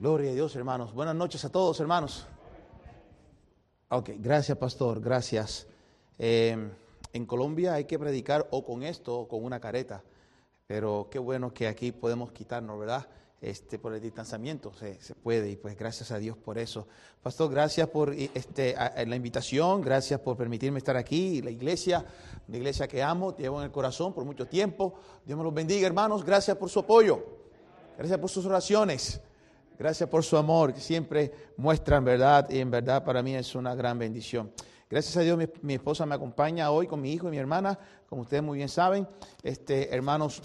Gloria a Dios, hermanos. Buenas noches a todos, hermanos. Ok, gracias, pastor, gracias. Eh, en Colombia hay que predicar o con esto o con una careta, pero qué bueno que aquí podemos quitarnos, ¿verdad? Este, por el distanciamiento se, se puede y pues gracias a Dios por eso. Pastor, gracias por este, la invitación, gracias por permitirme estar aquí, la iglesia, una iglesia que amo, llevo en el corazón por mucho tiempo. Dios me los bendiga, hermanos, gracias por su apoyo, gracias por sus oraciones. Gracias por su amor, que siempre muestran verdad y en verdad para mí es una gran bendición. Gracias a Dios mi, esposa me acompaña hoy con mi hijo y mi hermana, como ustedes muy bien saben. Este, hermanos,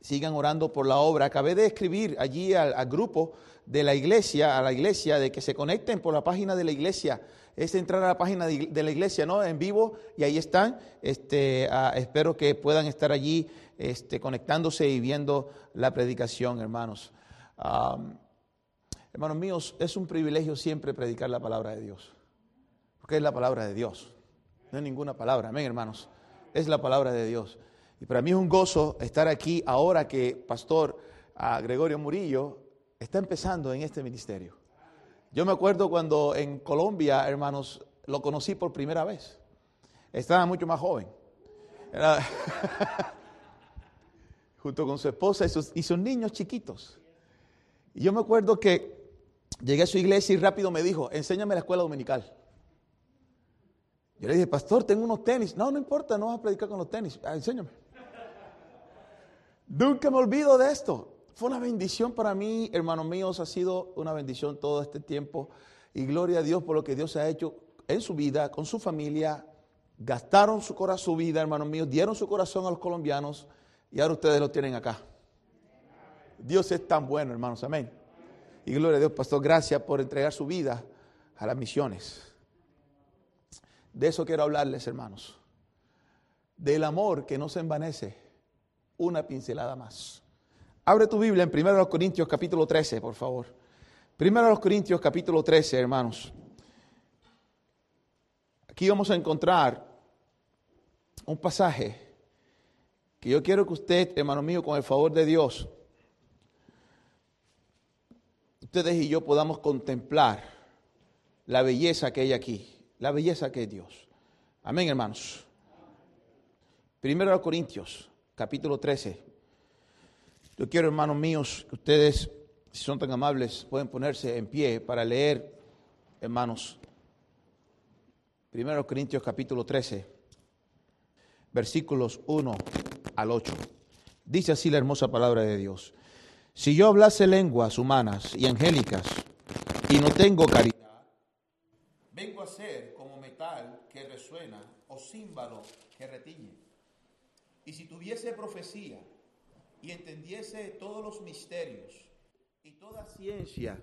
sigan orando por la obra. Acabé de escribir allí al, grupo de la iglesia, a la iglesia, de que se conecten por la página de la iglesia. Es entrar a la página de, la iglesia, ¿no? En vivo, y ahí están. Este, ah, espero que puedan estar allí este, conectándose y viendo la predicación, hermanos. Hermanos míos, es un privilegio siempre predicar la palabra de Dios. Porque es la palabra de Dios. No hay ninguna palabra. Amén, hermanos. Es la palabra de Dios. Y para mí es un gozo estar aquí ahora que Pastor Gregorio Murillo está empezando en este ministerio. Yo me acuerdo cuando en Colombia, hermanos, lo conocí por primera vez. Estaba mucho más joven. junto con su esposa y sus, y sus niños chiquitos. Y yo me acuerdo que Llegué a su iglesia y rápido me dijo, enséñame la escuela dominical. Yo le dije, pastor, tengo unos tenis. No, no importa, no vas a predicar con los tenis. Ah, enséñame. Nunca me olvido de esto. Fue una bendición para mí, hermanos míos, ha sido una bendición todo este tiempo. Y gloria a Dios por lo que Dios ha hecho en su vida, con su familia. Gastaron su corazón, su vida, hermanos míos, dieron su corazón a los colombianos y ahora ustedes lo tienen acá. Dios es tan bueno, hermanos, amén. Y gloria a Dios, pastor, gracias por entregar su vida a las misiones. De eso quiero hablarles, hermanos. Del amor que no se envanece. Una pincelada más. Abre tu Biblia en 1 Corintios capítulo 13, por favor. 1 Corintios capítulo 13, hermanos. Aquí vamos a encontrar un pasaje que yo quiero que usted, hermano mío, con el favor de Dios, ustedes y yo podamos contemplar la belleza que hay aquí, la belleza que es Dios. Amén, hermanos. Primero a Corintios, capítulo 13. Yo quiero, hermanos míos, que ustedes, si son tan amables, pueden ponerse en pie para leer, hermanos. Primero Corintios, capítulo 13, versículos 1 al 8. Dice así la hermosa palabra de Dios. Si yo hablase lenguas humanas y angélicas y no tengo caridad, vengo a ser como metal que resuena o címbalo que retiñe. Y si tuviese profecía y entendiese todos los misterios y toda ciencia,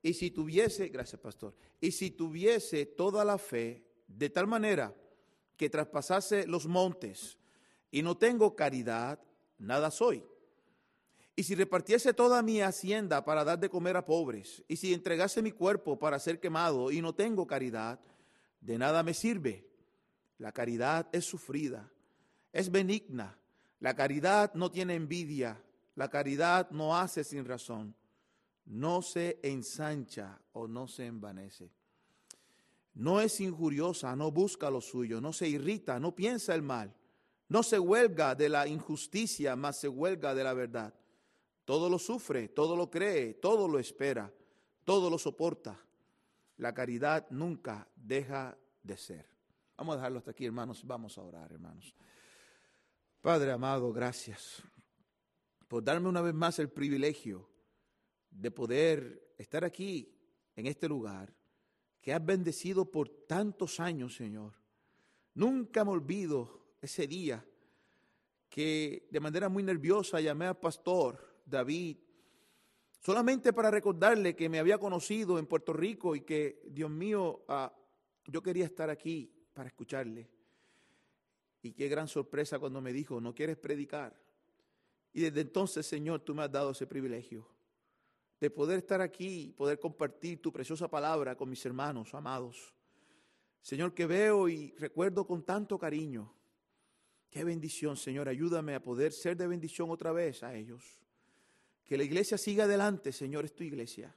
y si tuviese, gracias pastor, y si tuviese toda la fe de tal manera que traspasase los montes y no tengo caridad, nada soy. Y si repartiese toda mi hacienda para dar de comer a pobres, y si entregase mi cuerpo para ser quemado y no tengo caridad, de nada me sirve. La caridad es sufrida, es benigna. La caridad no tiene envidia, la caridad no hace sin razón, no se ensancha o no se envanece. No es injuriosa, no busca lo suyo, no se irrita, no piensa el mal, no se huelga de la injusticia, mas se huelga de la verdad todo lo sufre, todo lo cree, todo lo espera, todo lo soporta. La caridad nunca deja de ser. Vamos a dejarlo hasta aquí, hermanos. Vamos a orar, hermanos. Padre amado, gracias por darme una vez más el privilegio de poder estar aquí, en este lugar, que has bendecido por tantos años, Señor. Nunca me olvido ese día que de manera muy nerviosa llamé al pastor David, solamente para recordarle que me había conocido en Puerto Rico y que, Dios mío, ah, yo quería estar aquí para escucharle. Y qué gran sorpresa cuando me dijo, no quieres predicar. Y desde entonces, Señor, tú me has dado ese privilegio de poder estar aquí poder compartir tu preciosa palabra con mis hermanos amados. Señor, que veo y recuerdo con tanto cariño. Qué bendición, Señor. Ayúdame a poder ser de bendición otra vez a ellos Que la iglesia siga adelante, Señor, es tu iglesia.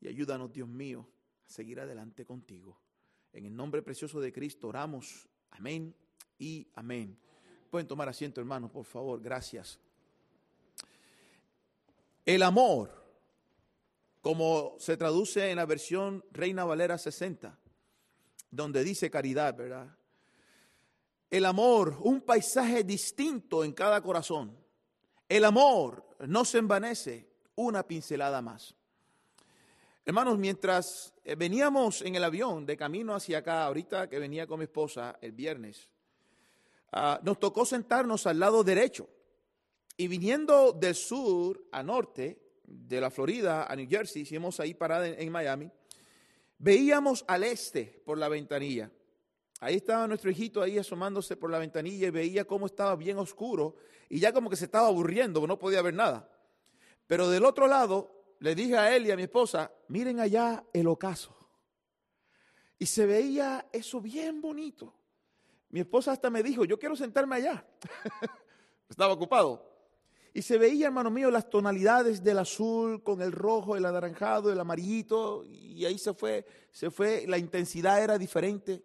Y ayúdanos, Dios mío, a seguir adelante contigo. En el nombre precioso de Cristo oramos. Amén y amén. Pueden tomar asiento, hermanos, por favor. Gracias. El amor, como se traduce en la versión Reina Valera 60, donde dice caridad, ¿verdad? El amor, un paisaje distinto en cada corazón. El amor no se envanece, una pincelada más. Hermanos, mientras eh, veníamos en el avión de camino hacia acá, ahorita que venía con mi esposa el viernes, ah, nos tocó sentarnos al lado derecho. Y viniendo del sur a norte, de la Florida a New Jersey, hicimos ahí parada en, en Miami, veíamos al este por la ventanilla. Ahí estaba nuestro hijito ahí asomándose por la ventanilla y veía cómo estaba bien oscuro y ya como que se estaba aburriendo, no podía ver nada. Pero del otro lado le dije a él y a mi esposa, miren allá el ocaso. Y se veía eso bien bonito. Mi esposa hasta me dijo, yo quiero sentarme allá. estaba ocupado. Y se veía, hermano mío, las tonalidades del azul con el rojo, el anaranjado, el amarillito, y ahí se fue, se fue, la intensidad era diferente.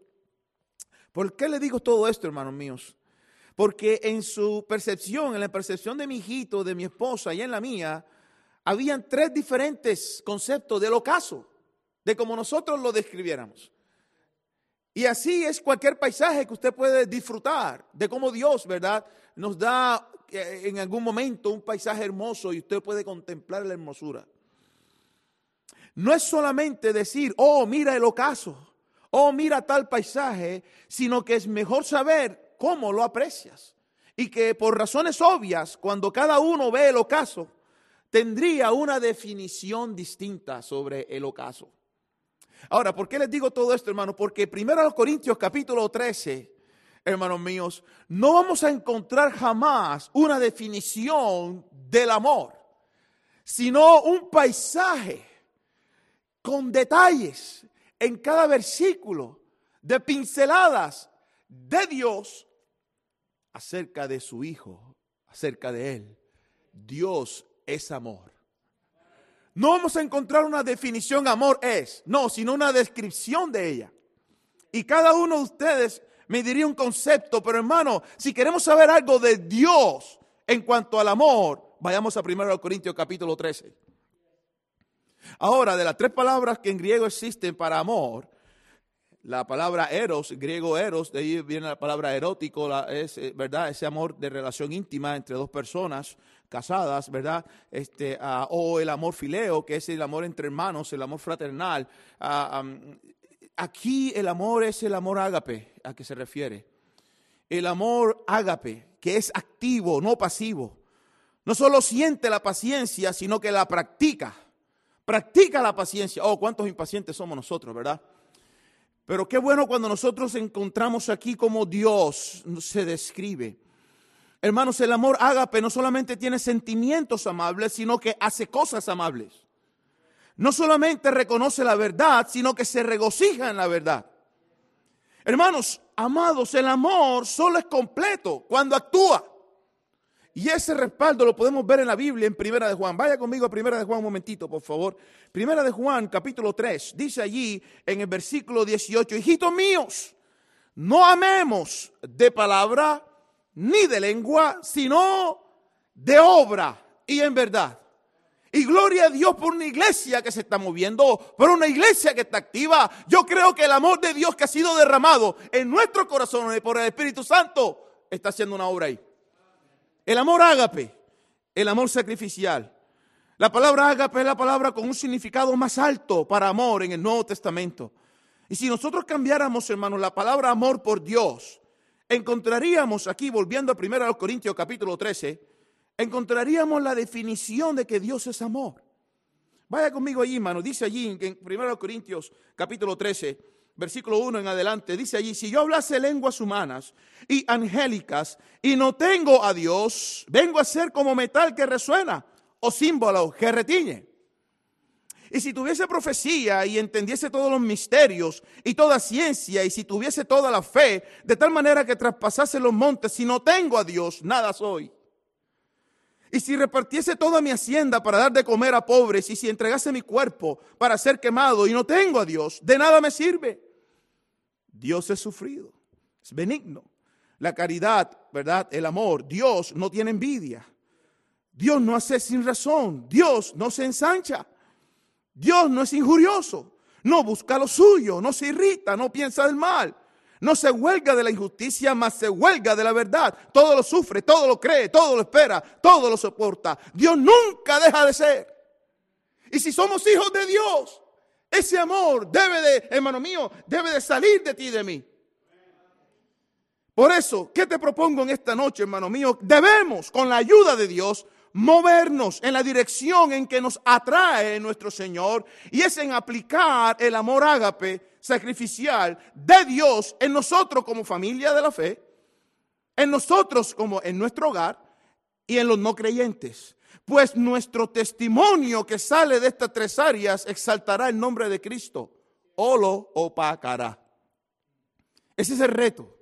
¿Por qué le digo todo esto, hermanos míos? Porque en su percepción, en la percepción de mi hijito, de mi esposa y en la mía, habían tres diferentes conceptos del ocaso, de como nosotros lo describiéramos. Y así es cualquier paisaje que usted puede disfrutar, de cómo Dios, ¿verdad? Nos da eh, en algún momento un paisaje hermoso y usted puede contemplar la hermosura. No es solamente decir, oh, mira el ocaso oh, mira tal paisaje, sino que es mejor saber cómo lo aprecias. Y que por razones obvias, cuando cada uno ve el ocaso, tendría una definición distinta sobre el ocaso. Ahora, ¿por qué les digo todo esto, hermano? Porque primero los Corintios capítulo 13, hermanos míos, no vamos a encontrar jamás una definición del amor, sino un paisaje con detalles en cada versículo de pinceladas de Dios acerca de su Hijo, acerca de Él. Dios es amor. No vamos a encontrar una definición amor es, no, sino una descripción de ella. Y cada uno de ustedes me diría un concepto, pero hermano, si queremos saber algo de Dios en cuanto al amor, vayamos a 1 Corintios capítulo 13. Ahora, de las tres palabras que en griego existen para amor, la palabra eros, griego eros, de ahí viene la palabra erótico, es eh, verdad, ese amor de relación íntima entre dos personas casadas, verdad, este, ah, o el amor fileo, que es el amor entre hermanos, el amor fraternal. Ah, aquí el amor es el amor ágape a que se refiere. El amor ágape, que es activo, no pasivo. No solo siente la paciencia, sino que la practica. Practica la paciencia. Oh, cuántos impacientes somos nosotros, ¿verdad? Pero qué bueno cuando nosotros encontramos aquí como Dios se describe. Hermanos, el amor ágape no solamente tiene sentimientos amables, sino que hace cosas amables. No solamente reconoce la verdad, sino que se regocija en la verdad. Hermanos, amados, el amor solo es completo cuando actúa. Y ese respaldo lo podemos ver en la Biblia en Primera de Juan. Vaya conmigo a Primera de Juan un momentito, por favor. Primera de Juan, capítulo 3. Dice allí en el versículo 18, hijitos míos, no amemos de palabra ni de lengua, sino de obra y en verdad. Y gloria a Dios por una iglesia que se está moviendo, por una iglesia que está activa. Yo creo que el amor de Dios que ha sido derramado en nuestros corazones por el Espíritu Santo está haciendo una obra ahí. El amor ágape, el amor sacrificial. La palabra ágape es la palabra con un significado más alto para amor en el Nuevo Testamento. Y si nosotros cambiáramos, hermanos, la palabra amor por Dios, encontraríamos aquí, volviendo a 1 Corintios capítulo 13, encontraríamos la definición de que Dios es amor. Vaya conmigo allí, hermano. Dice allí en 1 Corintios capítulo 13, versículo 1 en adelante, dice allí, si yo hablase lenguas humanas y angélicas y no tengo a Dios, vengo a ser como metal que resuena o símbolo que retiñe. Y si tuviese profecía y entendiese todos los misterios y toda ciencia, y si tuviese toda la fe, de tal manera que traspasase los montes, si no tengo a Dios, nada soy. Y si repartiese toda mi hacienda para dar de comer a pobres, y si entregase mi cuerpo para ser quemado y no tengo a Dios, de nada me sirve. Dios es sufrido, es benigno. La caridad, ¿verdad? El amor, Dios no tiene envidia. Dios no hace sin razón. Dios no se ensancha. Dios no es injurioso. No busca lo suyo, no se irrita, no piensa del mal. No se huelga de la injusticia, más se huelga de la verdad. Todo lo sufre, todo lo cree, todo lo espera, todo lo soporta. Dios nunca deja de ser. Y si somos hijos de Dios, ese amor debe de, hermano mío, debe de salir de ti y de mí. Por eso, ¿qué te propongo en esta noche, hermano mío? Debemos, con la ayuda de Dios, movernos en la dirección en que nos atrae nuestro Señor y es en aplicar el amor ágape sacrificial de Dios en nosotros como familia de la fe, en nosotros como en nuestro hogar y en los no creyentes. Pues nuestro testimonio que sale de estas tres áreas exaltará el nombre de Cristo o lo opacará. Ese es el reto.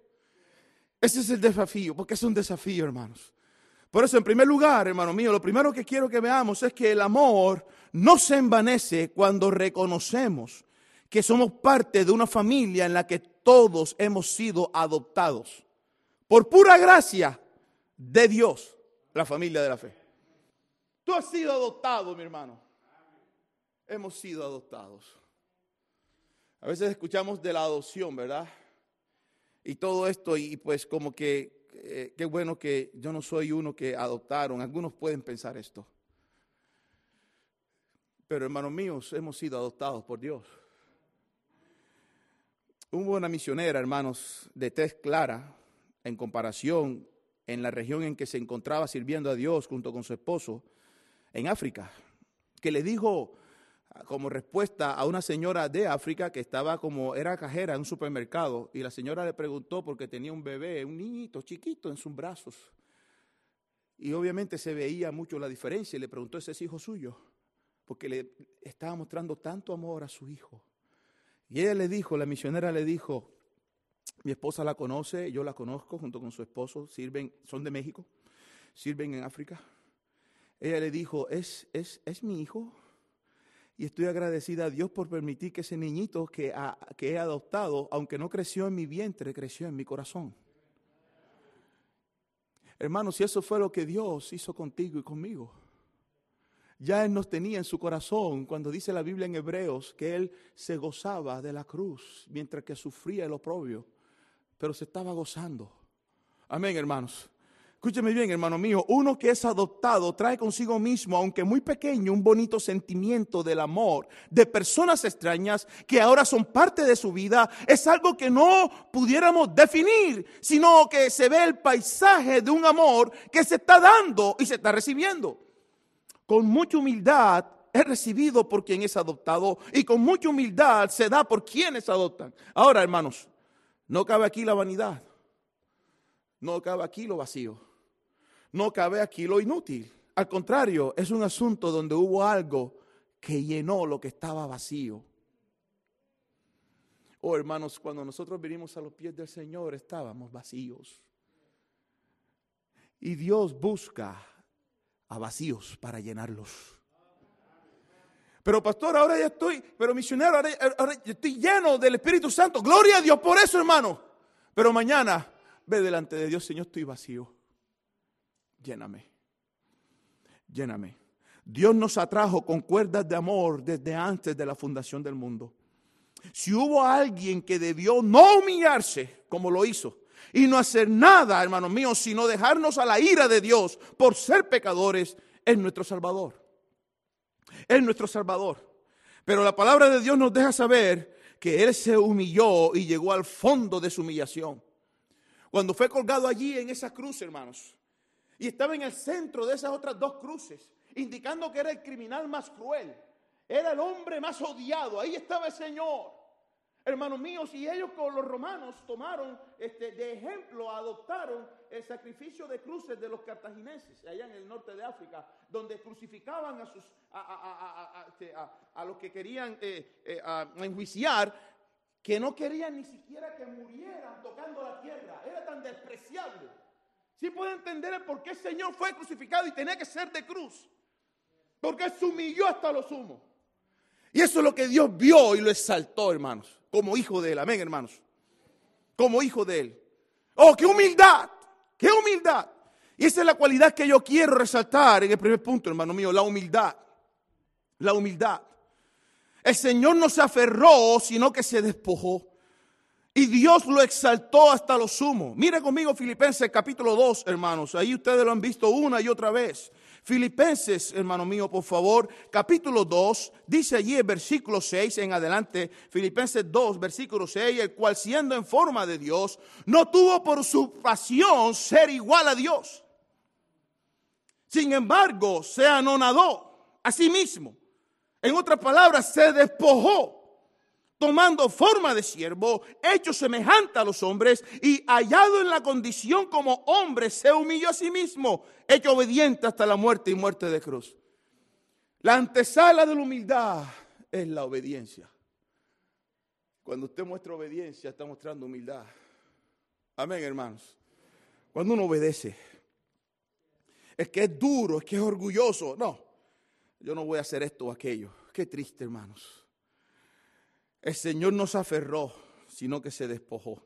Ese es el desafío, porque es un desafío, hermanos. Por eso, en primer lugar, hermano mío, lo primero que quiero que veamos es que el amor no se envanece cuando reconocemos que somos parte de una familia en la que todos hemos sido adoptados. Por pura gracia de Dios, la familia de la fe. Tú has sido adoptado, mi hermano. Hemos sido adoptados. A veces escuchamos de la adopción, ¿verdad? Y todo esto, y pues como que, eh, qué bueno que yo no soy uno que adoptaron. Algunos pueden pensar esto. Pero hermanos míos, hemos sido adoptados por Dios. Hubo una misionera, hermanos, de tez clara, en comparación en la región en que se encontraba sirviendo a Dios junto con su esposo, en África, que le dijo ah, como respuesta a una señora de África que estaba como, era cajera en un supermercado, y la señora le preguntó porque tenía un bebé, un niñito chiquito en sus brazos. Y obviamente se veía mucho la diferencia y le preguntó, ¿ese es hijo suyo? Porque le estaba mostrando tanto amor a su hijo. Y ella le dijo, la misionera le dijo, mi esposa la conoce, yo la conozco junto con su esposo, sirven, son de México, sirven en África. Ella le dijo, es, es, es mi hijo. Y estoy agradecida a Dios por permitir que ese niñito que, que he adoptado, aunque no creció en mi vientre, creció en mi corazón. Hermanos, si eso fue lo que Dios hizo contigo y conmigo ya Él nos tenía en su corazón cuando dice la Biblia en Hebreos que Él se gozaba de la cruz mientras que sufría el oprobio, pero se estaba gozando. Amén, hermanos. Escúcheme bien, hermano mío, uno que es adoptado trae consigo mismo, aunque muy pequeño, un bonito sentimiento del amor de personas extrañas que ahora son parte de su vida. Es algo que no pudiéramos definir, sino que se ve el paisaje de un amor que se está dando y se está recibiendo con mucha humildad es recibido por quien es adoptado y con mucha humildad se da por quienes adoptan. Ahora, hermanos, no cabe aquí la vanidad, no cabe aquí lo vacío, no cabe aquí lo inútil. Al contrario, es un asunto donde hubo algo que llenó lo que estaba vacío. Oh, hermanos, cuando nosotros vinimos a los pies del Señor estábamos vacíos. Y Dios busca a vacíos para llenarlos. Pero pastor, ahora ya estoy, pero misionero, ahora, estoy lleno del Espíritu Santo. Gloria a Dios por eso, hermano. Pero mañana ve delante de Dios, Señor, estoy vacío. Lléname. Lléname. Dios nos atrajo con cuerdas de amor desde antes de la fundación del mundo. Si hubo alguien que debió no humillarse como lo hizo, y no hacer nada, hermanos míos, sino dejarnos a la ira de Dios por ser pecadores, es nuestro Salvador. Es nuestro Salvador. Pero la palabra de Dios nos deja saber que Él se humilló y llegó al fondo de su humillación. Cuando fue colgado allí en esa cruz, hermanos, y estaba en el centro de esas otras dos cruces, indicando que era el criminal más cruel, era el hombre más odiado, ahí estaba el Señor. Hermanos míos, y ellos con los romanos tomaron este, de ejemplo, adoptaron el sacrificio de cruces de los cartagineses, allá en el norte de África, donde crucificaban a, sus, a, este, los que querían eh, eh, enjuiciar, que no querían ni siquiera que murieran tocando la tierra, era tan despreciable Sí puede entender por qué el Señor fue crucificado y tenía que ser de cruz. Porque se humilló hasta lo sumo. Y eso es lo que Dios vio y lo exaltó, hermanos. Como hijo de Él. Amén, hermanos. Como hijo de Él. Oh, qué humildad. Qué humildad. Y esa es la cualidad que yo quiero resaltar en el primer punto, hermano mío. La humildad. La humildad. El Señor no se aferró, sino que se despojó. Y Dios lo exaltó hasta lo sumo. Mire conmigo Filipenses capítulo 2, hermanos. Ahí ustedes lo han visto una y otra vez. Filipenses, hermano mío, por favor, capítulo 2, dice allí el versículo 6 en adelante, Filipenses 2, versículo 6, el cual siendo en forma de Dios, no tuvo por su pasión ser igual a Dios. Sin embargo, se anonadó a sí mismo. En otras palabras, se despojó tomando forma de siervo, hecho semejante a los hombres y hallado en la condición como hombre, se humilló a sí mismo, hecho obediente hasta la muerte y muerte de cruz. La antesala de la humildad es la obediencia. Cuando usted muestra obediencia, está mostrando humildad. Amén, hermanos. Cuando uno obedece, es que es duro, es que es orgulloso. No, yo no voy a hacer esto o aquello. Qué triste, hermanos. El Señor no se aferró, sino que se despojó.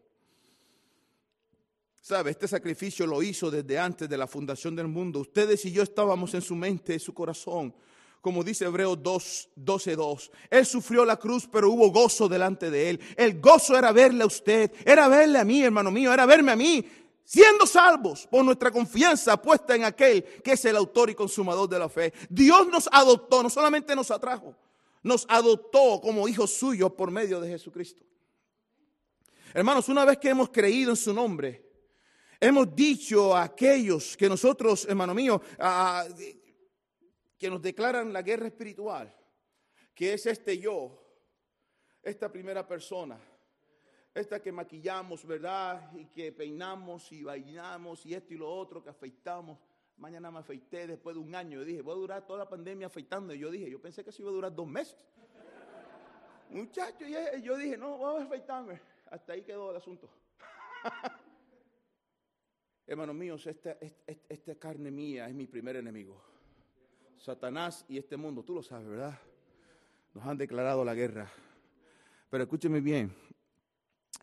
¿Sabe? Este sacrificio lo hizo desde antes de la fundación del mundo. Ustedes y yo estábamos en su mente, en su corazón. Como dice Hebreos 2, 12, 2. Él sufrió la cruz, pero hubo gozo delante de él. El gozo era verle a usted, era verle a mí, hermano mío, era verme a mí, siendo salvos por nuestra confianza puesta en aquel que es el autor y consumador de la fe. Dios nos adoptó, no solamente nos atrajo, nos adoptó como hijos suyos por medio de Jesucristo. Hermanos, una vez que hemos creído en su nombre, hemos dicho a aquellos que nosotros, hermano mío, que nos declaran la guerra espiritual, que es este yo, esta primera persona, esta que maquillamos, ¿verdad? Y que peinamos y bailamos y esto y lo otro, que afeitamos. Mañana me afeité después de un año. Yo dije, voy a durar toda la pandemia afeitando. Y yo dije, yo pensé que eso iba a durar dos meses. Muchacho, yo dije, no, voy a afeitarme. Hasta ahí quedó el asunto. Hermanos míos, esta, esta, carne mía es mi primer enemigo. Satanás y este mundo, tú lo sabes, ¿verdad? Nos han declarado la guerra. Pero escúcheme bien,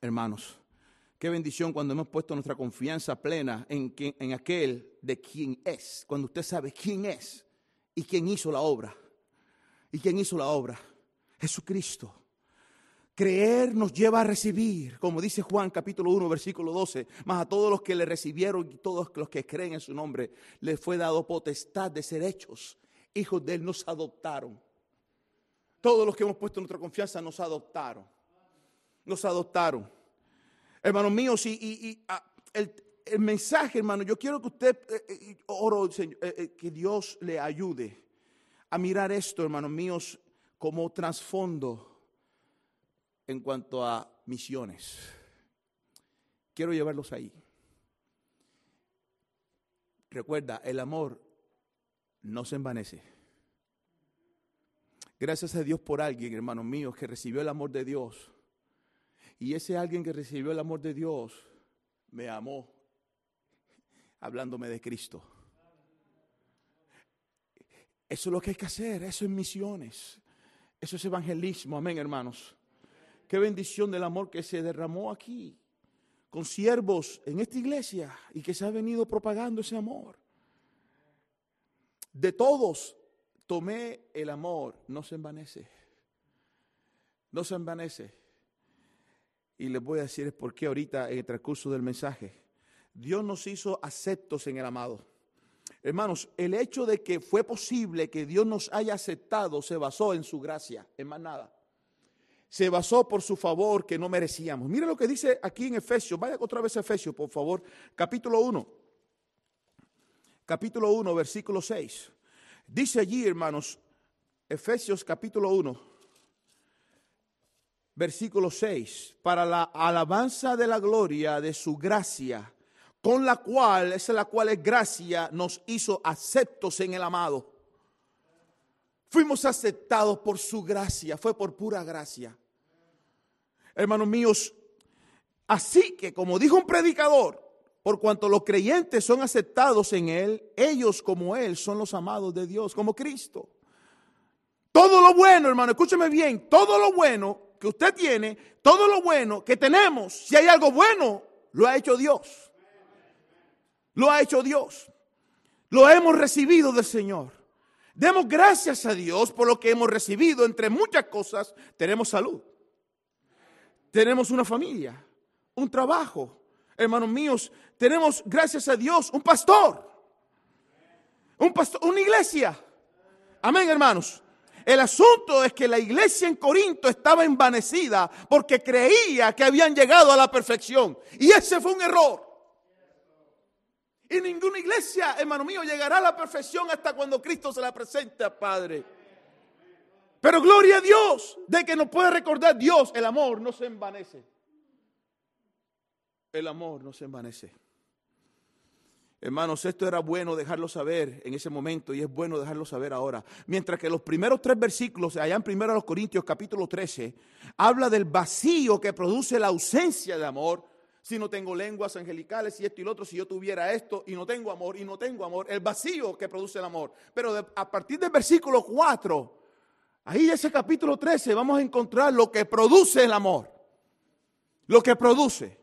hermanos. Qué bendición cuando hemos puesto nuestra confianza plena en, en aquel de quien es, cuando usted sabe quién es y quién hizo la obra. ¿Y quién hizo la obra? Jesucristo. Creer nos lleva a recibir, como dice Juan capítulo 1, versículo 12, más a todos los que le recibieron y todos los que creen en su nombre, les fue dado potestad de ser hechos. Hijos de Él nos adoptaron. Todos los que hemos puesto nuestra confianza nos adoptaron. Nos adoptaron. Hermanos míos, y, ah, el, mensaje, hermano, yo quiero que usted, eh, eh, oro, eh, que Dios le ayude a mirar esto, hermanos míos, como trasfondo en cuanto a misiones. Quiero llevarlos ahí. Recuerda, el amor no se envanece. Gracias a Dios por alguien, hermanos míos, que recibió el amor de Dios y ese alguien que recibió el amor de Dios me amó hablándome de Cristo. Eso es lo que hay que hacer, eso es misiones, eso es evangelismo, amén hermanos. Qué bendición del amor que se derramó aquí con siervos en esta iglesia y que se ha venido propagando ese amor. De todos tomé el amor, no se envanece, no se envanece. Y les voy a decir por qué ahorita en el transcurso del mensaje. Dios nos hizo aceptos en el amado. Hermanos, el hecho de que fue posible que Dios nos haya aceptado se basó en su gracia, en más nada. Se basó por su favor que no merecíamos. Mira lo que dice aquí en Efesios. Vaya otra vez a Efesios, por favor. Capítulo 1. Capítulo 1, versículo 6. Dice allí, hermanos, Efesios capítulo 1 versículo 6, para la alabanza de la gloria de su gracia, con la cual, esa es la cual es gracia, nos hizo aceptos en el amado. Fuimos aceptados por su gracia, fue por pura gracia. Hermanos míos, así que como dijo un predicador, por cuanto los creyentes son aceptados en Él, ellos como Él son los amados de Dios, como Cristo. Todo lo bueno, hermano, escúcheme bien, todo lo bueno que usted tiene, todo lo bueno que tenemos, si hay algo bueno, lo ha hecho Dios. Lo ha hecho Dios. Lo hemos recibido del Señor. Demos gracias a Dios por lo que hemos recibido. Entre muchas cosas, tenemos salud. Tenemos una familia, un trabajo. Hermanos míos, tenemos, gracias a Dios, un pastor. Un pastor, una iglesia. Amén, hermanos. El asunto es que la iglesia en Corinto estaba envanecida porque creía que habían llegado a la perfección. Y ese fue un error. Y ninguna iglesia, hermano mío, llegará a la perfección hasta cuando Cristo se la presente al Padre. Pero gloria a Dios de que nos puede recordar Dios, el amor no se envanece. El amor no se envanece. Hermanos, esto era bueno dejarlo saber en ese momento y es bueno dejarlo saber ahora. Mientras que los primeros tres versículos, allá en 1 Corintios capítulo 13, habla del vacío que produce la ausencia de amor si no tengo lenguas angelicales y esto y lo otro, si yo tuviera esto y no tengo amor y no tengo amor, el vacío que produce el amor. Pero a partir del versículo 4, ahí ese capítulo 13 vamos a encontrar lo que produce el amor. Lo que produce.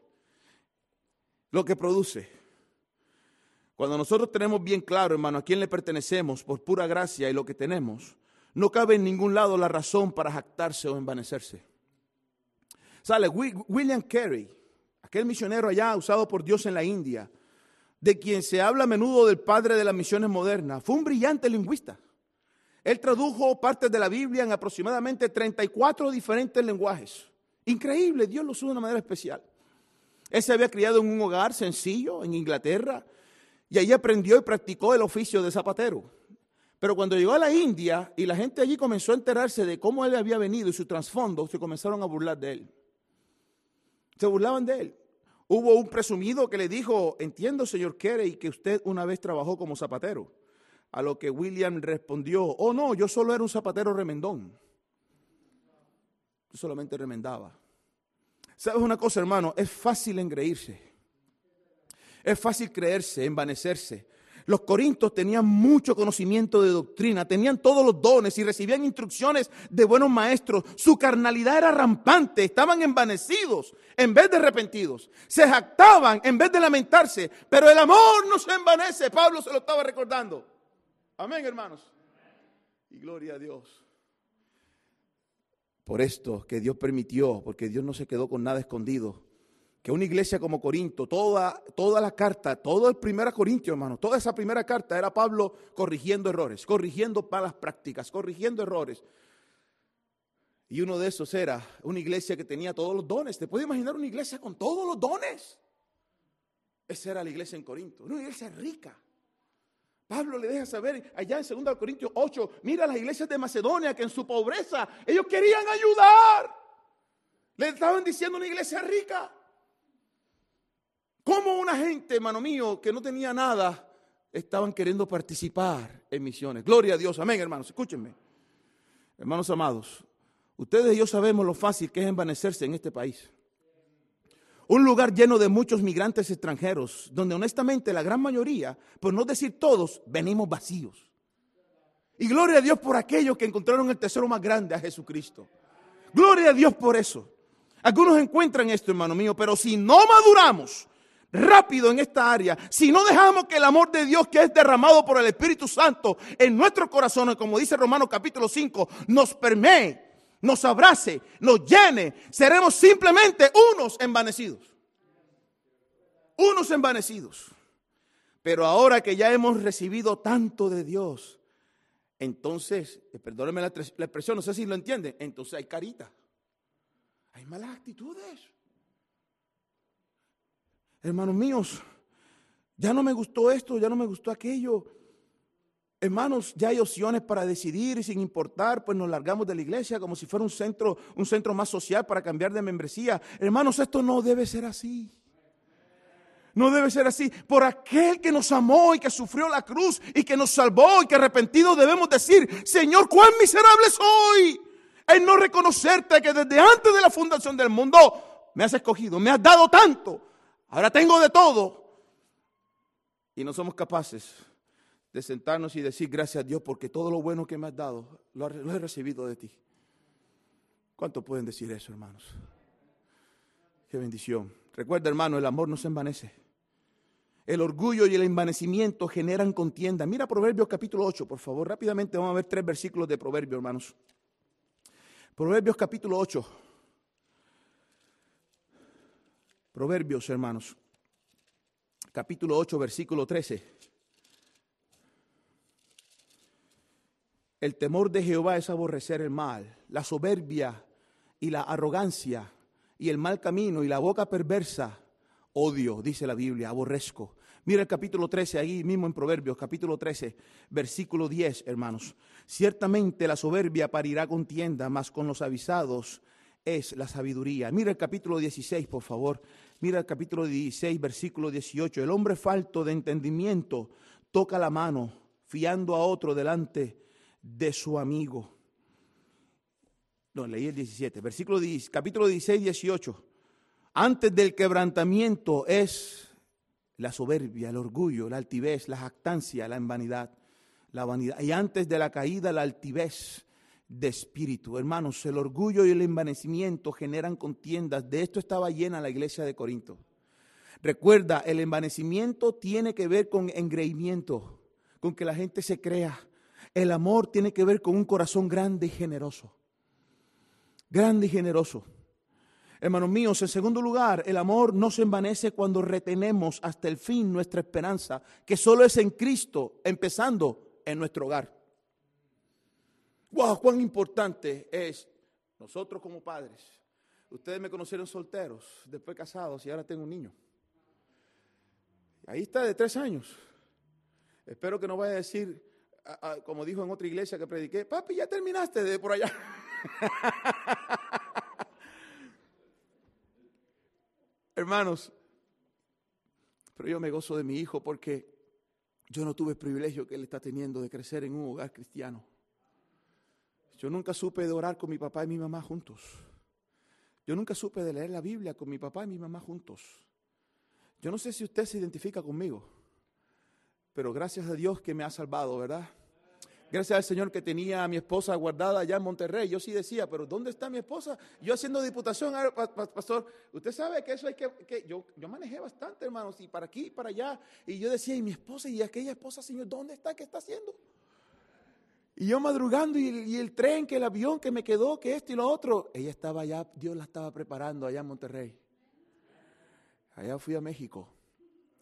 Lo que produce. Cuando nosotros tenemos bien claro, hermano, a quién le pertenecemos por pura gracia y lo que tenemos, no cabe en ningún lado la razón para jactarse o envanecerse. Sale William Carey aquel misionero allá usado por Dios en la India, de quien se habla a menudo del padre de las misiones modernas, fue un brillante lingüista. Él tradujo partes de la Biblia en aproximadamente 34 diferentes lenguajes. Increíble, Dios lo usó de una manera especial. Él se había criado en un hogar sencillo en Inglaterra y allí aprendió y practicó el oficio de zapatero. Pero cuando llegó a la India y la gente allí comenzó a enterarse de cómo él había venido y su trasfondo, se comenzaron a burlar de él. Se burlaban de él. Hubo un presumido que le dijo, entiendo, señor Carey, que usted una vez trabajó como zapatero. A lo que William respondió, oh no, yo solo era un zapatero remendón. Yo solamente remendaba. ¿Sabes una cosa, hermano? Es fácil engreírse. Es fácil creerse, envanecerse. Los corintos tenían mucho conocimiento de doctrina, tenían todos los dones y recibían instrucciones de buenos maestros. Su carnalidad era rampante, estaban envanecidos en vez de arrepentidos. Se jactaban en vez de lamentarse, pero el amor no se envanece. Pablo se lo estaba recordando. Amén, hermanos. Y gloria a Dios. Por esto que Dios permitió, porque Dios no se quedó con nada escondido que una iglesia como Corinto, toda, toda la carta, todo el primera Corintio, hermano, toda esa primera carta era Pablo corrigiendo errores, corrigiendo malas prácticas, corrigiendo errores. Y uno de esos era una iglesia que tenía todos los dones. ¿Te puedes imaginar una iglesia con todos los dones? Esa era la iglesia en Corinto, una iglesia rica. Pablo le deja saber allá en 2 Corintios 8, mira las iglesias de Macedonia que en su pobreza ellos querían ayudar. Le estaban diciendo una iglesia rica. ¿Cómo una gente, hermano mío, que no tenía nada, estaban queriendo participar en misiones? Gloria a Dios, amén, hermanos, escúchenme. Hermanos amados, ustedes y yo sabemos lo fácil que es envanecerse en este país. Un lugar lleno de muchos migrantes extranjeros, donde honestamente la gran mayoría, por no decir todos, venimos vacíos. Y gloria a Dios por aquellos que encontraron el tesoro más grande a Jesucristo. Gloria a Dios por eso. Algunos encuentran esto, hermano mío, pero si no maduramos, rápido en esta área, si no dejamos que el amor de Dios que es derramado por el Espíritu Santo en nuestros corazones, como dice Romanos capítulo 5, nos permee, nos abrace, nos llene, seremos simplemente unos envanecidos. Unos envanecidos. Pero ahora que ya hemos recibido tanto de Dios, entonces, eh, perdónenme la, expresión, no sé si lo entienden, entonces hay carita. Hay malas actitudes hermanos míos, ya no me gustó esto, ya no me gustó aquello. Hermanos, ya hay opciones para decidir y sin importar, pues nos largamos de la iglesia como si fuera un centro, un centro más social para cambiar de membresía. Hermanos, esto no debe ser así. No debe ser así. Por aquel que nos amó y que sufrió la cruz y que nos salvó y que arrepentido debemos decir, Señor, cuán miserable soy. En no reconocerte que desde antes de la fundación del mundo me has escogido, me has dado tanto Ahora tengo de todo. y no somos capaces de sentarnos y decir gracias a Dios porque todo lo bueno que me has dado lo, he recibido de ti. ¿Cuánto pueden decir eso, hermanos? Qué bendición. Recuerda, hermano, el amor no se envanece. El orgullo y el envanecimiento generan contienda. Mira Proverbios capítulo 8, por favor. Rápidamente vamos a ver tres versículos de Proverbios, hermanos. Proverbios capítulo 8. Proverbios, hermanos. Capítulo 8, versículo 13. El temor de Jehová es aborrecer el mal, la soberbia y la arrogancia y el mal camino y la boca perversa odio, dice la Biblia, aborrezco. Mira el capítulo 13, ahí mismo en Proverbios, capítulo 13, versículo 10, hermanos. Ciertamente la soberbia parirá contienda, mas con los avisados es la sabiduría. Mira el capítulo 16, por favor. Mira el capítulo 16, versículo 18. El hombre falto de entendimiento toca la mano, fiando a otro delante de su amigo. No, leí el 17, versículo 10, capítulo 16, 18. Antes del quebrantamiento es la soberbia, el orgullo, la altivez, la jactancia, la vanidad, la vanidad. Y antes de la caída, la altivez de espíritu. Hermanos, el orgullo y el envanecimiento generan contiendas. De esto estaba llena la iglesia de Corinto. Recuerda, el envanecimiento tiene que ver con engreimiento, con que la gente se crea. El amor tiene que ver con un corazón grande y generoso. Grande y generoso. Hermanos míos, en segundo lugar, el amor no se envanece cuando retenemos hasta el fin nuestra esperanza, que solo es en Cristo, empezando en nuestro hogar. ¡Wow! ¡Cuán importante es nosotros como padres! Ustedes me conocieron solteros, después casados y ahora tengo un niño. Ahí está de tres años. Espero que no vaya a decir, como dijo en otra iglesia que prediqué, papi, ya terminaste de por allá. Hermanos, pero yo me gozo de mi hijo porque yo no tuve el privilegio que él está teniendo de crecer en un hogar cristiano. Yo nunca supe de orar con mi papá y mi mamá juntos. Yo nunca supe de leer la Biblia con mi papá y mi mamá juntos. Yo no sé si usted se identifica conmigo, pero gracias a Dios que me ha salvado, ¿verdad? Gracias al Señor que tenía a mi esposa guardada allá en Monterrey. Yo sí decía, pero ¿dónde está mi esposa? Yo haciendo diputación, pastor, usted sabe que eso hay que... yo, yo manejé bastante, hermanos, y para aquí y para allá. Y yo decía, ¿y mi esposa? ¿Y aquella esposa, Señor, dónde está? ¿Qué está haciendo? Y yo madrugando y, el tren, que el avión que me quedó, que esto y lo otro. Ella estaba allá, Dios la estaba preparando allá en Monterrey. Allá fui a México.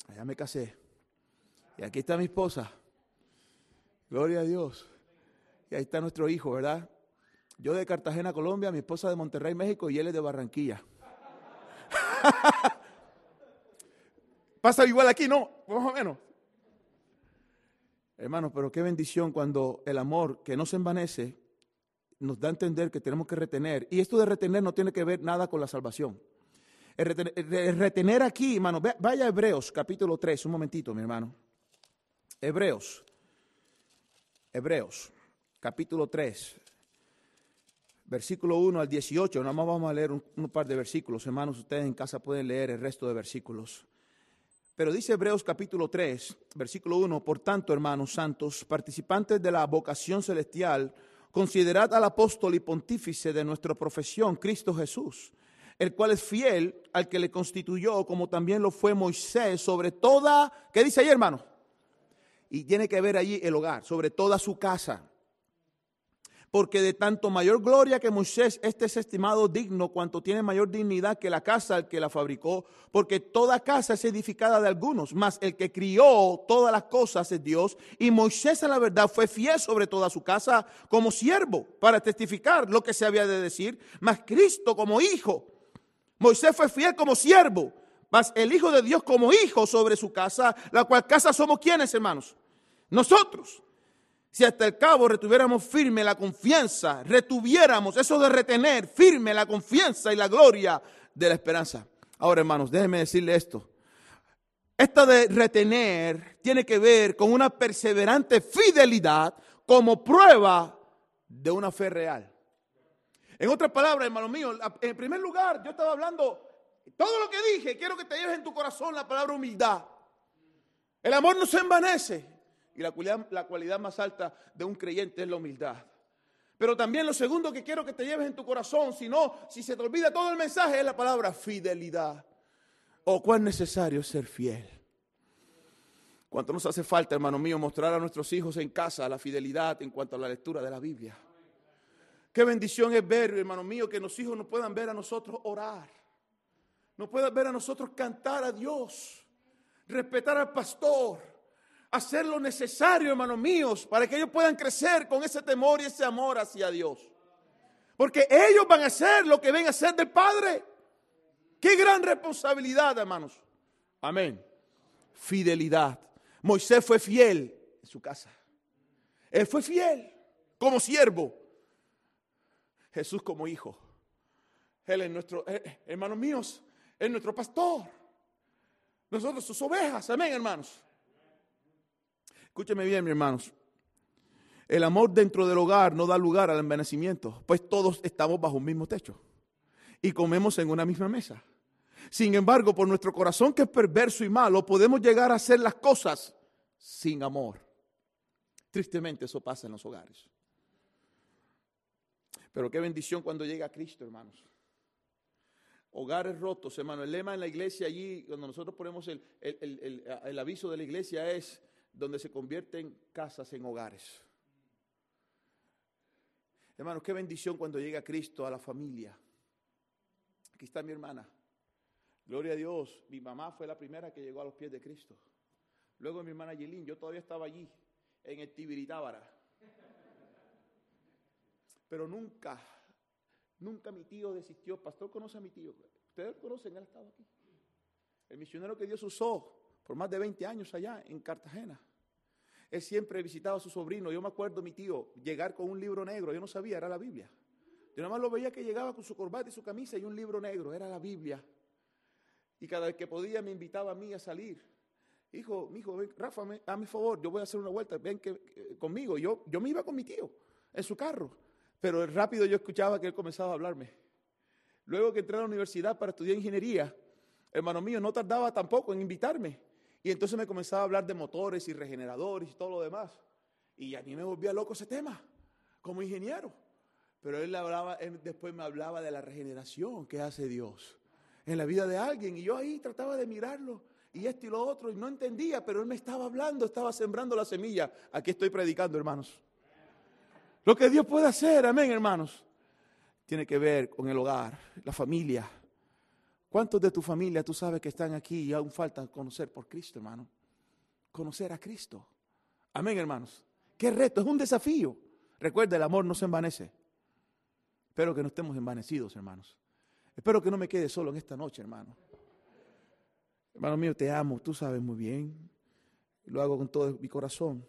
Allá me casé. Y aquí está mi esposa. Gloria a Dios. Y ahí está nuestro hijo, ¿verdad? Yo de Cartagena, Colombia, mi esposa de Monterrey, México, y él es de Barranquilla. Pasa igual aquí, ¿no? Más o menos. Hermanos, pero qué bendición cuando el amor que no se envanece nos da a entender que tenemos que retener. Y esto de retener no tiene que ver nada con la salvación. Retener, aquí, hermano, vaya a Hebreos capítulo 3, un momentito, mi hermano. Hebreos Hebreos, capítulo 3, versículo 1 al 18. Nada más vamos a leer un, par de versículos. Hermanos, ustedes en casa pueden leer el resto de versículos. Pero dice Hebreos capítulo 3, versículo 1, por tanto, hermanos santos, participantes de la vocación celestial, considerad al apóstol y pontífice de nuestra profesión, Cristo Jesús, el cual es fiel al que le constituyó, como también lo fue Moisés, sobre toda, ¿qué dice ahí, hermano? y tiene que ver allí el hogar, sobre toda su casa. Porque de tanto mayor gloria que Moisés, este es estimado digno, cuanto tiene mayor dignidad que la casa al que la fabricó, porque toda casa es edificada de algunos, mas el que crió todas las cosas es Dios, y Moisés a la verdad fue fiel sobre toda su casa como siervo, para testificar lo que se había de decir, mas Cristo como hijo. Moisés fue fiel como siervo, mas el Hijo de Dios como hijo sobre su casa, la cual casa somos quienes, hermanos nosotros, si hasta el cabo retuviéramos firme la confianza, retuviéramos eso de retener firme la confianza y la gloria de la esperanza. Ahora, hermanos, déjenme decirle esto. Esta de retener tiene que ver con una perseverante fidelidad como prueba de una fe real. En otras palabras, hermano mío, en primer lugar, yo estaba hablando, todo lo que dije, quiero que te lleves en tu corazón la palabra humildad. El amor no se envanece. Y la cualidad, la cualidad más alta de un creyente es la humildad. Pero también lo segundo que quiero que te lleves en tu corazón, si no, si se te olvida todo el mensaje, es la palabra fidelidad. O cuán necesario es ser fiel. Cuánto nos hace falta, hermano mío, mostrar a nuestros hijos en casa la fidelidad en cuanto a la lectura de la Biblia. Qué bendición es ver, hermano mío, que los hijos nos puedan ver a nosotros orar. No puedan ver a nosotros cantar a Dios, respetar al pastor, hacer lo necesario, hermanos míos, para que ellos puedan crecer con ese temor y ese amor hacia Dios. Porque ellos van a hacer lo que ven a hacer del Padre. Qué gran responsabilidad, hermanos. Amén. Fidelidad. Moisés fue fiel en su casa. Él fue fiel como siervo. Jesús como hijo. Él es nuestro, eh, hermanos míos, es nuestro pastor. Nosotros sus ovejas. Amén, hermanos. Escúcheme bien, mis hermanos. El amor dentro del hogar no da lugar al envenecimiento, pues todos estamos bajo un mismo techo y comemos en una misma mesa. Sin embargo, por nuestro corazón que es perverso y malo, podemos llegar a hacer las cosas sin amor. Tristemente eso pasa en los hogares. Pero qué bendición cuando llega Cristo, hermanos. Hogares rotos, hermano. El lema en la iglesia allí, cuando nosotros ponemos el, el aviso de la iglesia es donde se convierten casas en hogares. Hermanos, qué bendición cuando llega Cristo a la familia. Aquí está mi hermana. Gloria a Dios. Mi mamá fue la primera que llegó a los pies de Cristo. Luego mi hermana Yelín, yo todavía estaba allí, en el Tibiritábara. Pero nunca, nunca mi tío desistió. Pastor conoce a mi tío. Ustedes conocen, él estaba aquí. El misionero que Dios usó por más de 20 años allá en Cartagena. Él siempre visitaba a su sobrino. Yo me acuerdo mi tío llegar con un libro negro. Yo no sabía, era la Biblia. Yo nada más lo veía que llegaba con su corbata y su camisa y un libro negro. Era la Biblia. Y cada vez que podía me invitaba a mí a salir. Hijo, mi hijo, Rafa, a mi favor, yo voy a hacer una vuelta, ven que, eh, conmigo. Yo, yo me iba con mi tío en su carro. Pero rápido yo escuchaba que él comenzaba a hablarme. Luego que entré a la universidad para estudiar ingeniería, hermano mío, no tardaba tampoco en invitarme. Y entonces me comenzaba a hablar de motores y regeneradores y todo lo demás. Y a mí me volvía loco ese tema, como ingeniero. Pero él, hablaba, después me hablaba de la regeneración que hace Dios en la vida de alguien. Y yo ahí trataba de mirarlo y esto y lo otro y no entendía, pero él me estaba hablando, estaba sembrando la semilla. Aquí estoy predicando, hermanos. Lo que Dios puede hacer, amén, hermanos, tiene que ver con el hogar, la familia, ¿Cuántos de tu familia tú sabes que están aquí y aún falta conocer por Cristo, hermano? Conocer a Cristo. Amén, hermanos. Qué reto, es un desafío. Recuerda, el amor no se envanece. Espero que no estemos envanecidos, hermanos. Espero que no me quede solo en esta noche, hermano. Hermano mío, te amo, tú sabes muy bien. Lo hago con todo mi corazón.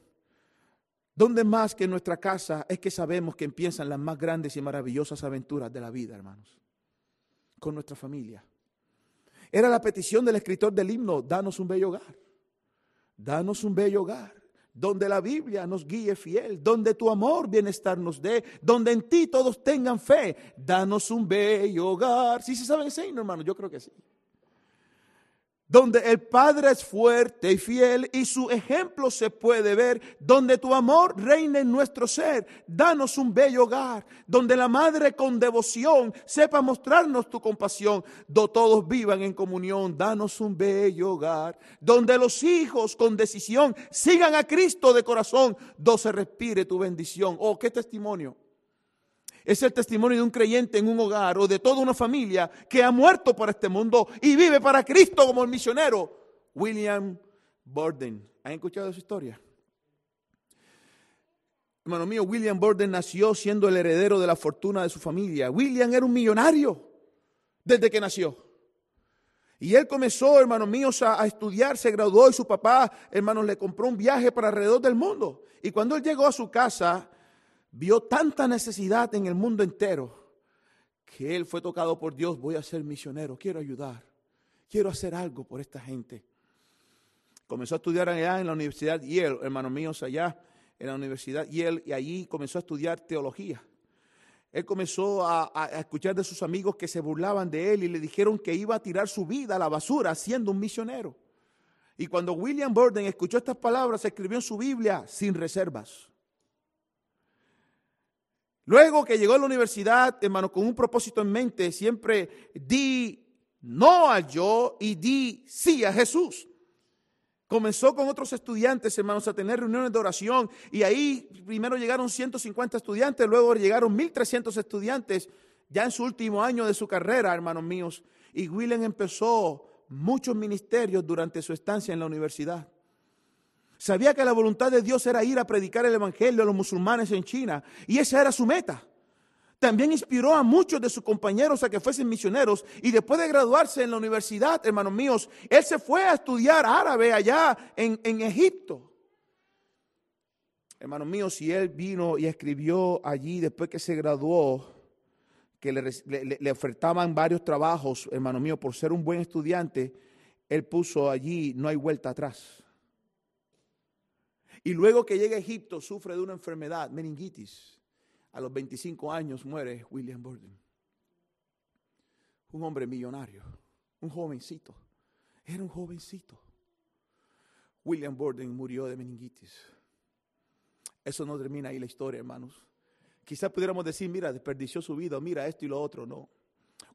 ¿Dónde más que en nuestra casa es que sabemos que empiezan las más grandes y maravillosas aventuras de la vida, hermanos? Con nuestra familia. Era la petición del escritor del himno, danos un bello hogar. Danos un bello hogar, donde la Biblia nos guíe fiel, donde tu amor bienestar nos dé, donde en ti todos tengan fe. Danos un bello hogar. ¿Sí se saben ese himno, hermano? Yo creo que sí donde el Padre es fuerte y fiel y su ejemplo se puede ver, donde tu amor reina en nuestro ser. Danos un bello hogar, donde la Madre con devoción sepa mostrarnos tu compasión, donde todos vivan en comunión. Danos un bello hogar, donde los hijos con decisión sigan a Cristo de corazón, donde se respire tu bendición. Oh, qué testimonio. Es el testimonio de un creyente en un hogar o de toda una familia que ha muerto para este mundo y vive para Cristo como el misionero William Borden. ¿Han escuchado su historia? Hermano mío, William Borden nació siendo el heredero de la fortuna de su familia. William era un millonario desde que nació. Y él comenzó, hermanos míos, a, a, estudiar, se graduó y su papá, hermanos, le compró un viaje para alrededor del mundo. Y cuando él llegó a su casa, vio tanta necesidad en el mundo entero que él fue tocado por Dios, voy a ser misionero, quiero ayudar, quiero hacer algo por esta gente. Comenzó a estudiar allá en la Universidad Yale, hermanos míos, allá en la Universidad Yale, y allí comenzó a estudiar teología. Él comenzó a, a, escuchar de sus amigos que se burlaban de él y le dijeron que iba a tirar su vida a la basura siendo un misionero. Y cuando William Burden escuchó estas palabras, escribió en su Biblia sin reservas. Luego que llegó a la universidad, hermano, con un propósito en mente, siempre di no a yo y di sí a Jesús. Comenzó con otros estudiantes, hermanos, a tener reuniones de oración y ahí primero llegaron 150 estudiantes, luego llegaron 1300 estudiantes ya en su último año de su carrera, hermanos míos. Y William empezó muchos ministerios durante su estancia en la universidad. Sabía que la voluntad de Dios era ir a predicar el Evangelio a los musulmanes en China y esa era su meta. También inspiró a muchos de sus compañeros a que fuesen misioneros y después de graduarse en la universidad, hermanos míos, él se fue a estudiar árabe allá en, Egipto. Hermanos míos, si él vino y escribió allí después que se graduó, que le, le, ofertaban varios trabajos, hermano mío, por ser un buen estudiante, él puso allí, no hay vuelta atrás. Y luego que llega a Egipto, sufre de una enfermedad, meningitis. A los 25 años muere William Burden. Un hombre millonario, un jovencito. Era un jovencito. William Burden murió de meningitis. Eso no termina ahí la historia, hermanos. Quizás pudiéramos decir, mira, desperdició su vida, mira esto y lo otro, no.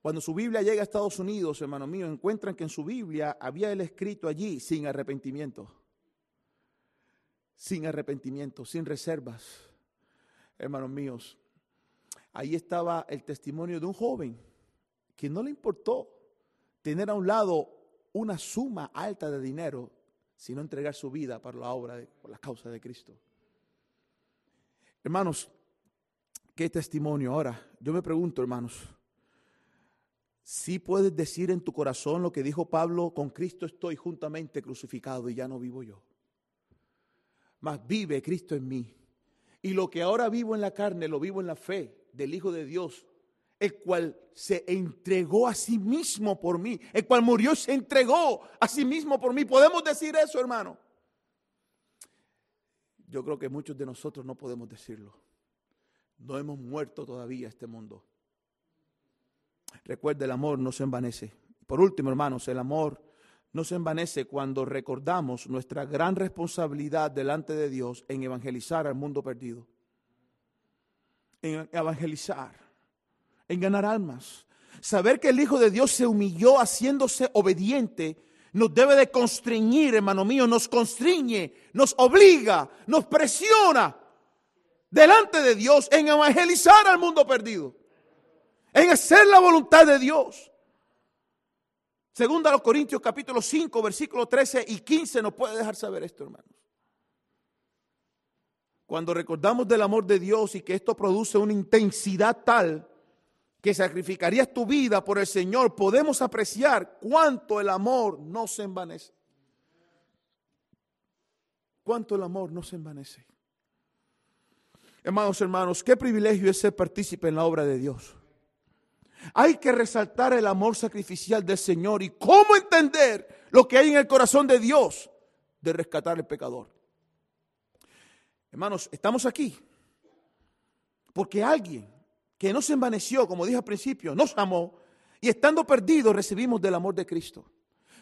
Cuando su Biblia llega a Estados Unidos, hermano mío, encuentran que en su Biblia había él escrito allí sin arrepentimiento. Sin arrepentimiento, sin reservas. Hermanos míos, ahí estaba el testimonio de un joven que no le importó tener a un lado una suma alta de dinero, sino entregar su vida para la obra, de, por la causa de Cristo. Hermanos, Qué testimonio. Ahora, yo me pregunto, hermanos, si puedes decir en tu corazón lo que dijo Pablo, con Cristo estoy juntamente crucificado y ya no vivo yo. Mas vive Cristo en mí. Y lo que ahora vivo en la carne, lo vivo en la fe del Hijo de Dios, el cual se entregó a sí mismo por mí, el cual murió y se entregó a sí mismo por mí. ¿Podemos decir eso, hermano? Yo creo que muchos de nosotros no podemos decirlo. No hemos muerto todavía este mundo. Recuerde, el amor no se envanece. Por último, hermanos, el amor no se envanece cuando recordamos nuestra gran responsabilidad delante de Dios en evangelizar al mundo perdido. En evangelizar, en ganar almas. Saber que el Hijo de Dios se humilló haciéndose obediente nos debe de constreñir, hermano mío, nos constriñe, nos obliga, nos presiona delante de Dios en evangelizar al mundo perdido, en hacer la voluntad de Dios. Segunda a los Corintios capítulo 5, versículos 13 y 15 nos puede dejar saber esto, hermanos. Cuando recordamos del amor de Dios y que esto produce una intensidad tal que sacrificarías tu vida por el Señor, podemos apreciar cuánto el amor no se envanece. Cuánto el amor no se envanece. Hermanos, hermanos, qué privilegio es ser partícipe en la obra de Dios. Hay que resaltar el amor sacrificial del Señor y cómo entender lo que hay en el corazón de Dios de rescatar al pecador. Hermanos, estamos aquí porque alguien que no se envaneció, como dije al principio, nos amó y estando perdidos recibimos del amor de Cristo.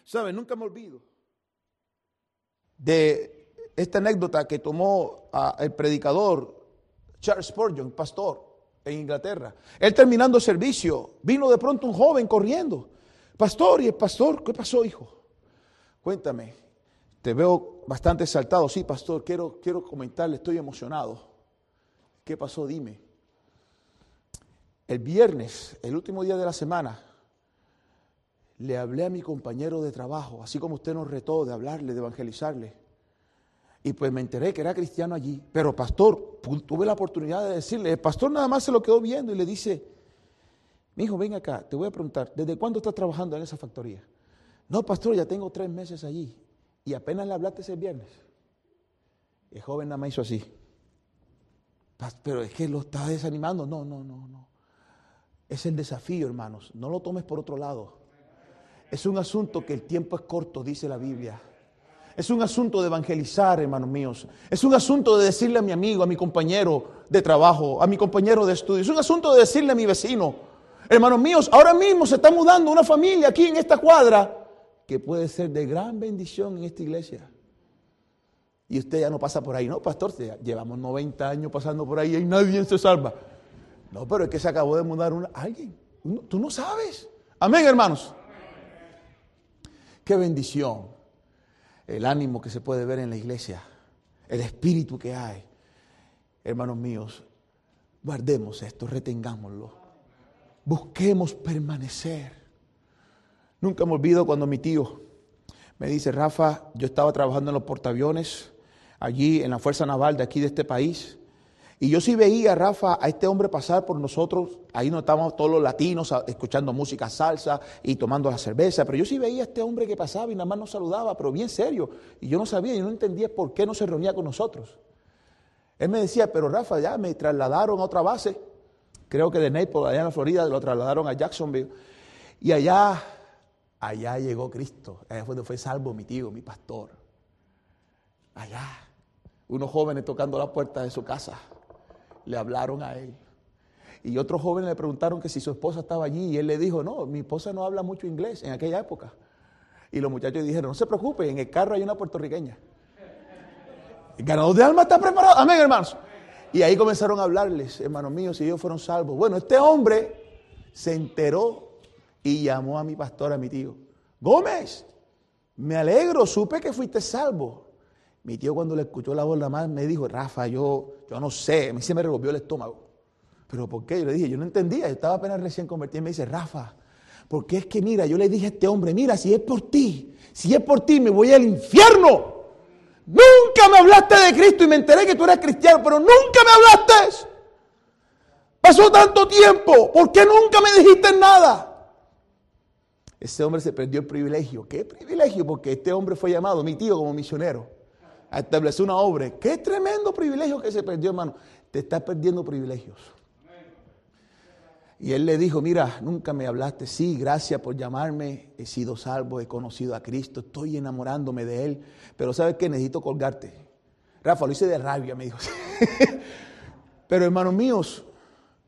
¿Saben? Nunca me olvido de esta anécdota que tomó el predicador Charles Spurgeon, pastor en Inglaterra. Él terminando servicio, vino de pronto un joven corriendo. Pastor, y el pastor, ¿qué pasó, hijo? Cuéntame, te veo bastante exaltado. Sí, pastor, quiero, quiero comentarle, estoy emocionado. ¿Qué pasó? Dime. El viernes, el último día de la semana, le hablé a mi compañero de trabajo, así como usted nos retó de hablarle, de evangelizarle. Y pues me enteré que era cristiano allí. Pero pastor, tuve la oportunidad de decirle, el pastor nada más se lo quedó viendo y le dice, mi hijo, ven acá, te voy a preguntar, ¿desde cuándo estás trabajando en esa factoría? No, pastor, ya tengo tres meses allí. Y apenas le hablaste ese viernes. El joven nada más hizo así. Pero es que lo está desanimando. No, no, no, no. Es el desafío, hermanos. No lo tomes por otro lado. Es un asunto que el tiempo es corto, dice la Biblia. Es un asunto de evangelizar, hermanos míos. Es un asunto de decirle a mi amigo, a mi compañero de trabajo, a mi compañero de estudio. Es un asunto de decirle a mi vecino, hermanos míos, ahora mismo se está mudando una familia aquí en esta cuadra que puede ser de gran bendición en esta iglesia. Y usted ya no pasa por ahí, no, pastor, llevamos 90 años pasando por ahí y nadie se salva. No, pero es que se acabó de mudar alguien. Tú no sabes. Amén, hermanos. Qué bendición. El ánimo que se puede ver en la iglesia. El espíritu que hay. Hermanos míos, guardemos esto, retengámoslo. Busquemos permanecer. Nunca me olvido cuando mi tío me dice, Rafa, yo estaba trabajando en los portaaviones allí en la Fuerza Naval de aquí de este país. Y yo sí veía, Rafa, a este hombre pasar por nosotros, ahí no estábamos todos los latinos escuchando música salsa y tomando la cerveza, pero yo sí veía a este hombre que pasaba y nada más nos saludaba, pero bien serio. Y yo no sabía, yo no entendía por qué no se reunía con nosotros. Él me decía, pero Rafa, ya me trasladaron a otra base, creo que de Naples, allá en la Florida, lo trasladaron a Jacksonville. Y allá, allá llegó Cristo, allá fue donde fue salvo mi tío, mi pastor. Allá, unos jóvenes tocando la puerta de su casa le hablaron a él. Y otros jóvenes le preguntaron que si su esposa estaba allí y él le dijo, no, mi esposa no habla mucho inglés en aquella época. Y los muchachos dijeron, no se preocupe, en el carro hay una puertorriqueña. El ganador de alma está preparado. Amén, hermanos. Y ahí comenzaron a hablarles, hermanos míos, y ellos fueron salvos. Bueno, este hombre se enteró y llamó a mi pastor, a mi tío. Gómez, me alegro, supe que fuiste salvo. Mi tío cuando le escuchó la voz la más me dijo, Rafa, yo, yo no sé, a mí se me revolvió el estómago. ¿Pero por qué? Yo le dije, yo no entendía, yo estaba apenas recién convertido. Y me dice, Rafa, porque es que mira, yo le dije a este hombre, mira, si es por ti, si es por ti, me voy al infierno. Nunca me hablaste de Cristo y me enteré que tú eras cristiano, pero nunca me hablaste. Pasó tanto tiempo, ¿por qué nunca me dijiste nada? Ese hombre se perdió el privilegio. ¿Qué privilegio? Porque este hombre fue llamado, mi tío, como misionero a establecer una obra. Qué tremendo privilegio que se perdió, hermano. Te estás perdiendo privilegios. Y él le dijo, mira, nunca me hablaste. Sí, gracias por llamarme. He sido salvo, he conocido a Cristo, estoy enamorándome de Él. Pero ¿sabes qué? Necesito colgarte. Rafa, lo hice de rabia, me dijo. Pero hermanos míos,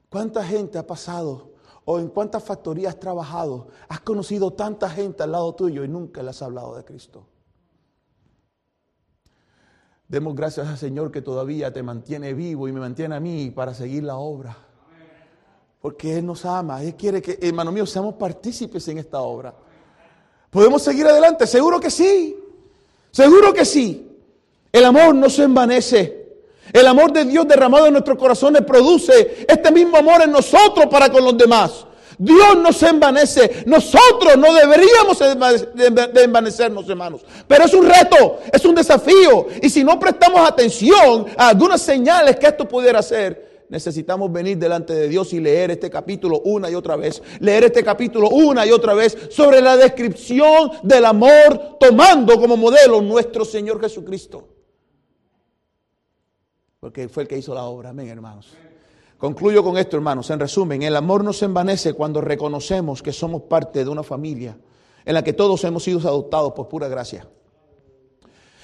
¿cuánta gente ha pasado? ¿O en cuántas factorías has trabajado? Has conocido tanta gente al lado tuyo y nunca le has hablado de Cristo. Demos gracias al Señor que todavía te mantiene vivo y me mantiene a mí para seguir la obra. Porque Él nos ama. Él quiere que, hermano mío, seamos partícipes en esta obra. ¿Podemos seguir adelante? Seguro que sí. Seguro que sí. El amor no se envanece. El amor de Dios derramado en nuestros corazones produce este mismo amor en nosotros para con los demás. Dios no se envanece. Nosotros no deberíamos de envanecernos, hermanos. Pero es un reto, es un desafío. Y si no prestamos atención a algunas señales que esto pudiera hacer, necesitamos venir delante de Dios y leer este capítulo una y otra vez. Leer este capítulo una y otra vez sobre la descripción del amor tomando como modelo nuestro Señor Jesucristo. Porque fue el que hizo la obra. Amén, hermanos. Concluyo con esto, hermanos. En resumen, el amor no se envanece cuando reconocemos que somos parte de una familia en la que todos hemos sido adoptados por pura gracia.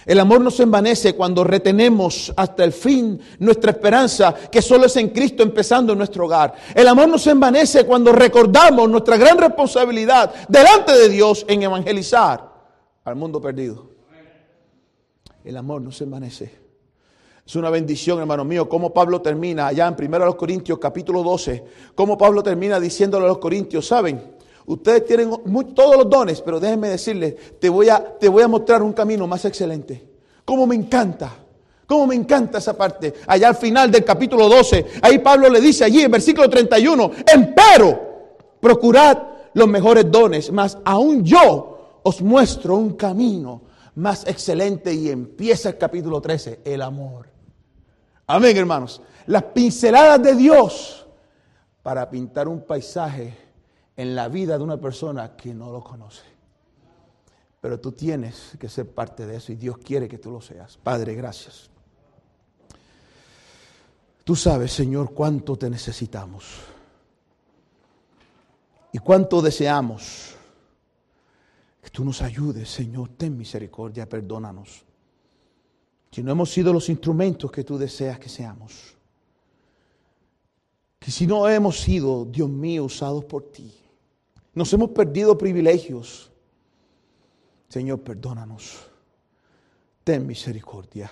El amor no se envanece cuando retenemos hasta el fin nuestra esperanza, que solo es en Cristo empezando en nuestro hogar. El amor no se envanece cuando recordamos nuestra gran responsabilidad delante de Dios en evangelizar al mundo perdido. El amor no se envanece es una bendición, hermano mío, cómo Pablo termina allá en 1 Corintios capítulo 12, cómo Pablo termina diciéndole a los corintios, ¿saben? Ustedes tienen todos los dones, pero déjenme decirles, te voy, a, te voy a mostrar un camino más excelente. Cómo me encanta, cómo me encanta esa parte. Allá al final del capítulo 12, ahí Pablo le dice allí en versículo 31, empero, procurad los mejores dones, mas aún yo os muestro un camino más excelente y empieza el capítulo 13, el amor. Amén, hermanos. Las pinceladas de Dios para pintar un paisaje en la vida de una persona que no lo conoce. Pero tú tienes que ser parte de eso y Dios quiere que tú lo seas. Padre, gracias. Tú sabes, Señor, cuánto te necesitamos y cuánto deseamos que tú nos ayudes, Señor. Ten misericordia, perdónanos si no hemos sido los instrumentos que tú deseas que seamos. Que si no hemos sido, Dios mío, usados por ti. Nos hemos perdido privilegios. Señor, perdónanos. Ten misericordia.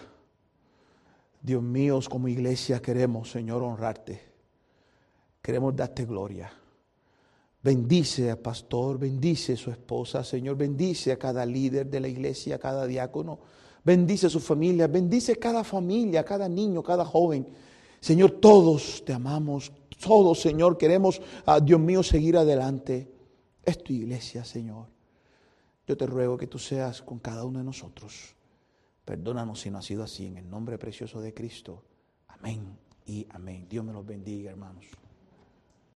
Dios mío, como iglesia queremos, Señor, honrarte. Queremos darte gloria. Bendice al pastor, bendice a su esposa, Señor, bendice a cada líder de la iglesia, a cada diácono, bendice a su familia, bendice cada familia, cada niño, cada joven. Señor, todos te amamos, todos, Señor, queremos, a Dios mío, seguir adelante. Es tu iglesia, Señor. Yo te ruego que tú seas con cada uno de nosotros. Perdónanos si no ha sido así, en el nombre precioso de Cristo. Amén y amén. Dios me los bendiga, hermanos.